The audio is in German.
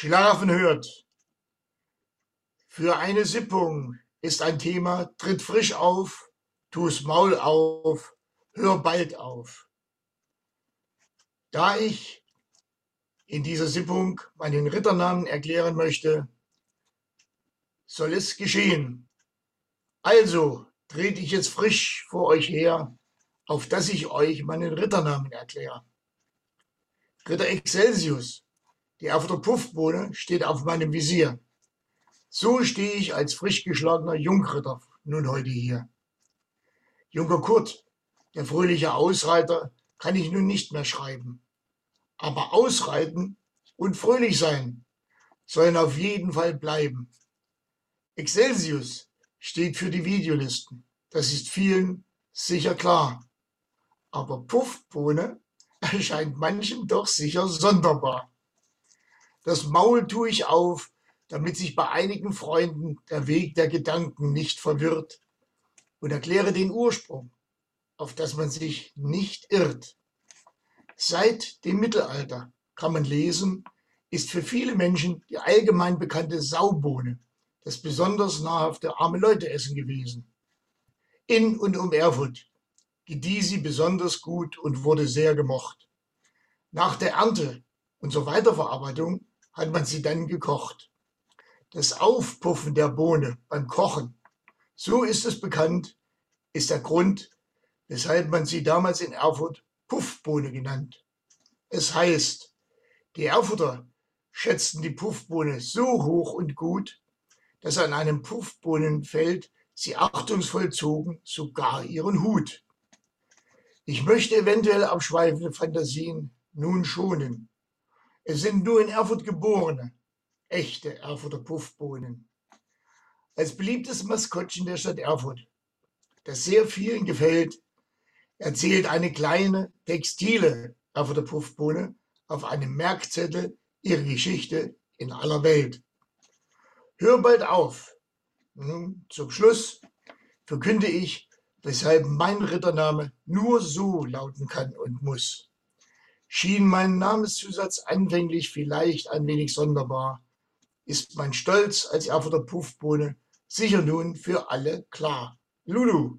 Schlafen hört. Für eine Sippung ist ein Thema, tritt frisch auf, tu's Maul auf, hör bald auf. Da ich in dieser Sippung meinen Ritternamen erklären möchte, soll es geschehen. Also trete ich jetzt frisch vor euch her, auf dass ich euch meinen Ritternamen erkläre. Ritter Excelsius, die Erfurter Puffbohne, steht auf meinem Visier. So stehe ich als frisch geschlagener Jungritter nun heute hier. Junker Kurt, der fröhliche Ausreiter, kann ich nun nicht mehr schreiben. Aber ausreiten und fröhlich sein sollen auf jeden Fall bleiben. Excelsius steht für die Videolisten. Das ist vielen sicher klar. Aber Puffbohne erscheint manchem doch sicher sonderbar. Das Maul tue ich auf, damit sich bei einigen Freunden der Weg der Gedanken nicht verwirrt und erkläre den Ursprung, auf das man sich nicht irrt. Seit dem Mittelalter kann man lesen, ist für viele Menschen die allgemein bekannte Saubohne das besonders nahrhafte arme Leute essen gewesen. In und um Erfurt gedieh sie besonders gut und wurde sehr gemocht. Nach der Ernte und zur Weiterverarbeitung hat man sie dann gekocht. Das Aufpuffen der Bohne beim Kochen, so ist es bekannt, ist der Grund, weshalb man sie damals in Erfurt Puffbohne genannt. Es heißt, die Erfurter schätzten die Puffbohne so hoch und gut, dass an einem Puffbohnenfeld sie achtungsvoll zogen, sogar ihren Hut. Ich möchte eventuell abschweifende Fantasien nun schonen. Es sind nur in Erfurt geborene, echte Erfurter Puffbohnen. Als beliebtes Maskottchen der Stadt Erfurt, das sehr vielen gefällt, erzählt eine kleine, textile Erfurter Puffbohne auf einem Merkzettel ihre Geschichte in aller Welt. Hör bald auf. Nun, zum Schluss verkünde ich, weshalb mein Rittername nur so lauten kann und muss. Schien mein Namenszusatz anfänglich vielleicht ein wenig sonderbar, ist mein Stolz als Erfurter Puffbohne sicher nun für alle klar. Lulu.